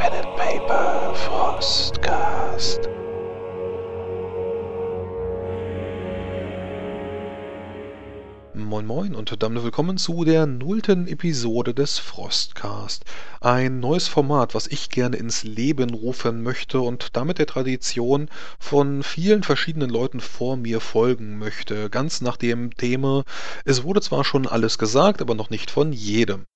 Pen and Paper Frostcast. Moin Moin und damit willkommen zu der nullten Episode des Frostcast. Ein neues Format, was ich gerne ins Leben rufen möchte und damit der Tradition von vielen verschiedenen Leuten vor mir folgen möchte. Ganz nach dem Thema, es wurde zwar schon alles gesagt, aber noch nicht von jedem.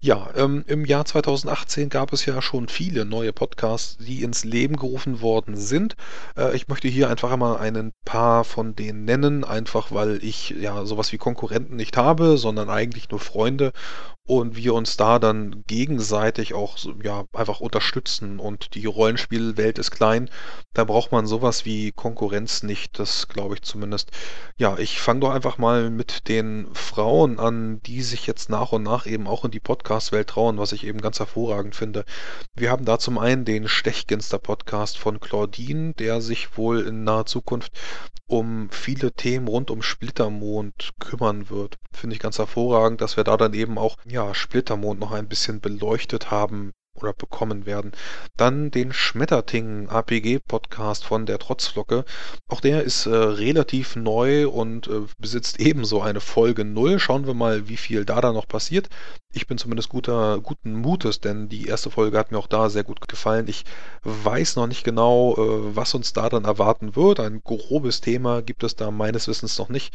Ja, ähm, im Jahr 2018 gab es ja schon viele neue Podcasts, die ins Leben gerufen worden sind. Äh, ich möchte hier einfach einmal ein paar von denen nennen, einfach weil ich ja sowas wie Konkurrenten nicht habe, sondern eigentlich nur Freunde und wir uns da dann gegenseitig auch ja, einfach unterstützen. Und die Rollenspielwelt ist klein. Da braucht man sowas wie Konkurrenz nicht. Das glaube ich zumindest. Ja, ich fange doch einfach mal mit den Frauen an, die sich jetzt nach und nach eben auch in die Podcast-Welt trauen, was ich eben ganz hervorragend finde. Wir haben da zum einen den Stechginster-Podcast von Claudine, der sich wohl in naher Zukunft um viele Themen rund um Splittermond kümmern wird. Finde ich ganz hervorragend, dass wir da dann eben auch ja, Splittermond noch ein bisschen beleuchtet haben oder bekommen werden. Dann den Schmetterting APG Podcast von der Trotzflocke. Auch der ist äh, relativ neu und äh, besitzt ebenso eine Folge 0. Schauen wir mal, wie viel da dann noch passiert. Ich bin zumindest guter, guten Mutes, denn die erste Folge hat mir auch da sehr gut gefallen. Ich weiß noch nicht genau, äh, was uns da dann erwarten wird. Ein grobes Thema gibt es da meines Wissens noch nicht.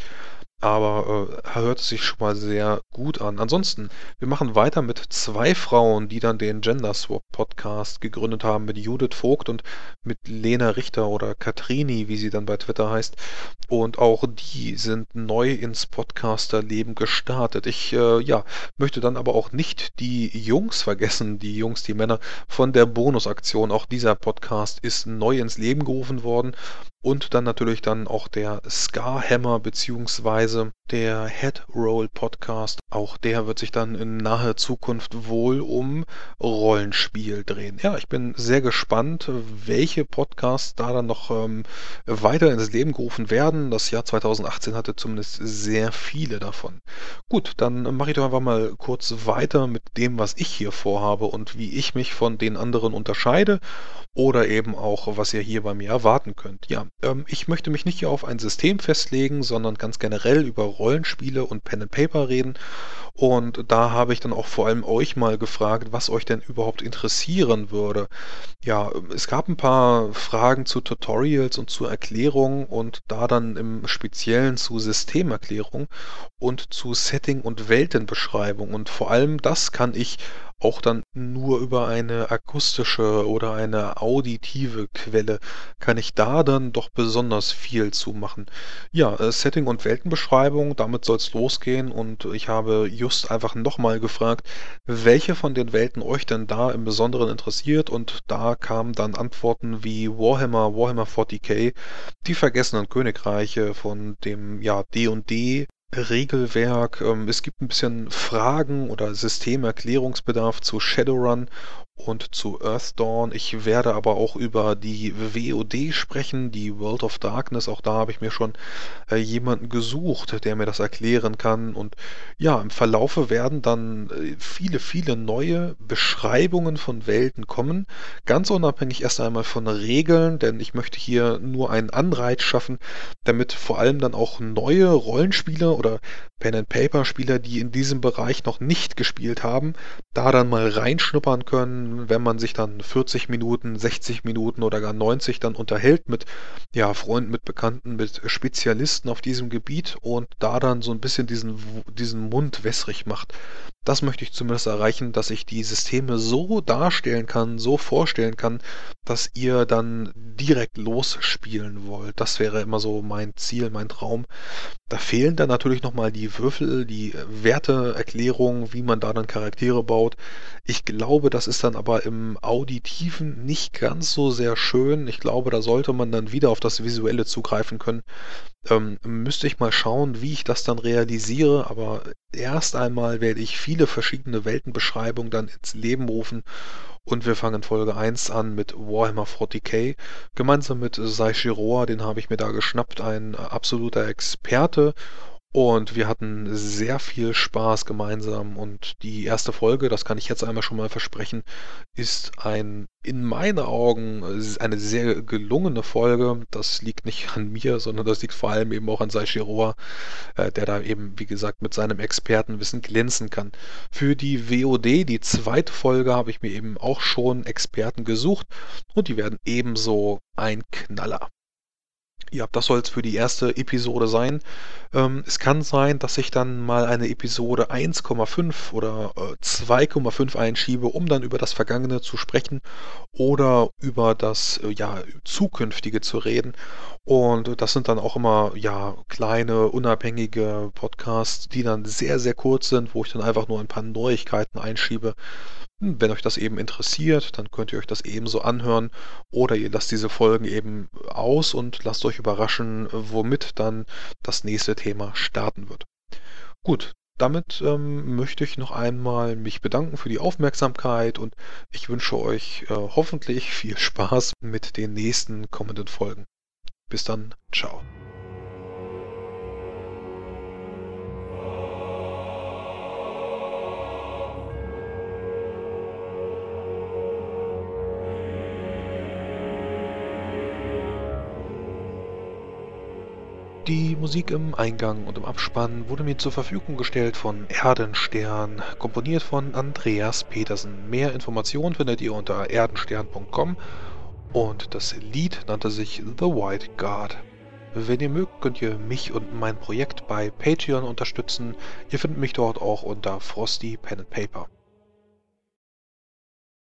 Aber äh, hört sich schon mal sehr gut an. Ansonsten, wir machen weiter mit zwei Frauen, die dann den Gender Swap Podcast gegründet haben, mit Judith Vogt und mit Lena Richter oder Katrini, wie sie dann bei Twitter heißt. Und auch die sind neu ins Podcaster-Leben gestartet. Ich äh, ja, möchte dann aber auch nicht die Jungs vergessen, die Jungs, die Männer von der Bonusaktion. Auch dieser Podcast ist neu ins Leben gerufen worden und dann natürlich dann auch der Scarhammer beziehungsweise der Headroll Podcast. Auch der wird sich dann in naher Zukunft wohl um Rollenspiel drehen. Ja, ich bin sehr gespannt, welche Podcasts da dann noch ähm, weiter ins Leben gerufen werden. Das Jahr 2018 hatte zumindest sehr viele davon. Gut, dann mache ich doch einfach mal kurz weiter mit dem, was ich hier vorhabe und wie ich mich von den anderen unterscheide oder eben auch, was ihr hier bei mir erwarten könnt. Ja, ich möchte mich nicht hier auf ein System festlegen, sondern ganz generell über Rollenspiele und Pen and Paper reden. Und da habe ich dann auch vor allem euch mal gefragt, was euch denn überhaupt interessieren würde. Ja, es gab ein paar Fragen zu Tutorials und zu Erklärungen und da dann im Speziellen zu Systemerklärung und zu Setting und Weltenbeschreibung. Und vor allem das kann ich auch dann nur über eine akustische oder eine auditive Quelle kann ich da dann doch besonders viel zu machen. Ja, äh, Setting und Weltenbeschreibung, damit soll es losgehen und ich habe just einfach nochmal gefragt, welche von den Welten euch denn da im Besonderen interessiert und da kamen dann Antworten wie Warhammer, Warhammer 40k, die vergessenen Königreiche von dem ja D&D Regelwerk. Ähm, es gibt ein bisschen Fragen oder Systemerklärungsbedarf zu Shadowrun und zu Earthdawn. Ich werde aber auch über die WOD sprechen, die World of Darkness. Auch da habe ich mir schon äh, jemanden gesucht, der mir das erklären kann. Und ja, im Verlaufe werden dann äh, viele, viele neue Beschreibungen von Welten kommen. Ganz unabhängig erst einmal von Regeln, denn ich möchte hier nur einen Anreiz schaffen, damit vor allem dann auch neue Rollenspieler oder Pen-and-Paper-Spieler, die in diesem Bereich noch nicht gespielt haben, da dann mal reinschnuppern können, wenn man sich dann 40 Minuten, 60 Minuten oder gar 90 dann unterhält mit ja, Freunden, mit Bekannten, mit Spezialisten auf diesem Gebiet und da dann so ein bisschen diesen, diesen Mund wässrig macht. Das möchte ich zumindest erreichen, dass ich die Systeme so darstellen kann, so vorstellen kann, dass ihr dann direkt losspielen wollt. Das wäre immer so mein Ziel, mein Traum. Da fehlen dann natürlich nochmal die Würfel, die Werteerklärung, wie man da dann Charaktere baut. Ich glaube, das ist dann aber im Auditiven nicht ganz so sehr schön. Ich glaube, da sollte man dann wieder auf das Visuelle zugreifen können. Ähm, müsste ich mal schauen, wie ich das dann realisiere, aber erst einmal werde ich viele verschiedene Weltenbeschreibungen dann ins Leben rufen und wir fangen Folge 1 an mit Warhammer 40k. Gemeinsam mit Sai Shiroa, den habe ich mir da geschnappt, ein absoluter Experte Und wir hatten sehr viel Spaß gemeinsam und die erste Folge, das kann ich jetzt einmal schon mal versprechen, ist ein in meinen Augen eine sehr gelungene Folge. Das liegt nicht an mir, sondern das liegt vor allem eben auch an Seishiroa, äh, der da eben, wie gesagt, mit seinem Expertenwissen glänzen kann. Für die WOD, die zweite Folge, habe ich mir eben auch schon Experten gesucht und die werden ebenso ein Knaller. Ja, das soll es für die erste Episode sein. Ähm, es kann sein, dass ich dann mal eine Episode 1,5 oder äh, 2,5 einschiebe, um dann über das Vergangene zu sprechen oder über das äh, ja, Zukünftige zu reden. Und das sind dann auch immer ja kleine, unabhängige Podcasts, die dann sehr, sehr kurz sind, wo ich dann einfach nur ein paar Neuigkeiten einschiebe. Hm, wenn euch das eben interessiert, dann könnt ihr euch das ebenso anhören oder ihr lasst diese Folgen eben aus und lasst euch überraschen, womit dann das nächste Thema starten wird. Gut, damit ähm, möchte ich noch einmal mich bedanken für die Aufmerksamkeit und ich wünsche euch äh, hoffentlich viel Spaß mit den nächsten kommenden Folgen. Bis dann, ciao. Die Musik im Eingang und im Abspann wurde mir zur Verfügung gestellt von Erdenstern, komponiert von Andreas Petersen. Mehr Informationen findet ihr unter erdenstern.com und das Lied nannte sich The White Guard. Wenn ihr mögt, könnt ihr mich und mein Projekt bei Patreon unterstützen. Ihr findet mich dort auch unter Frosty Pen and Paper.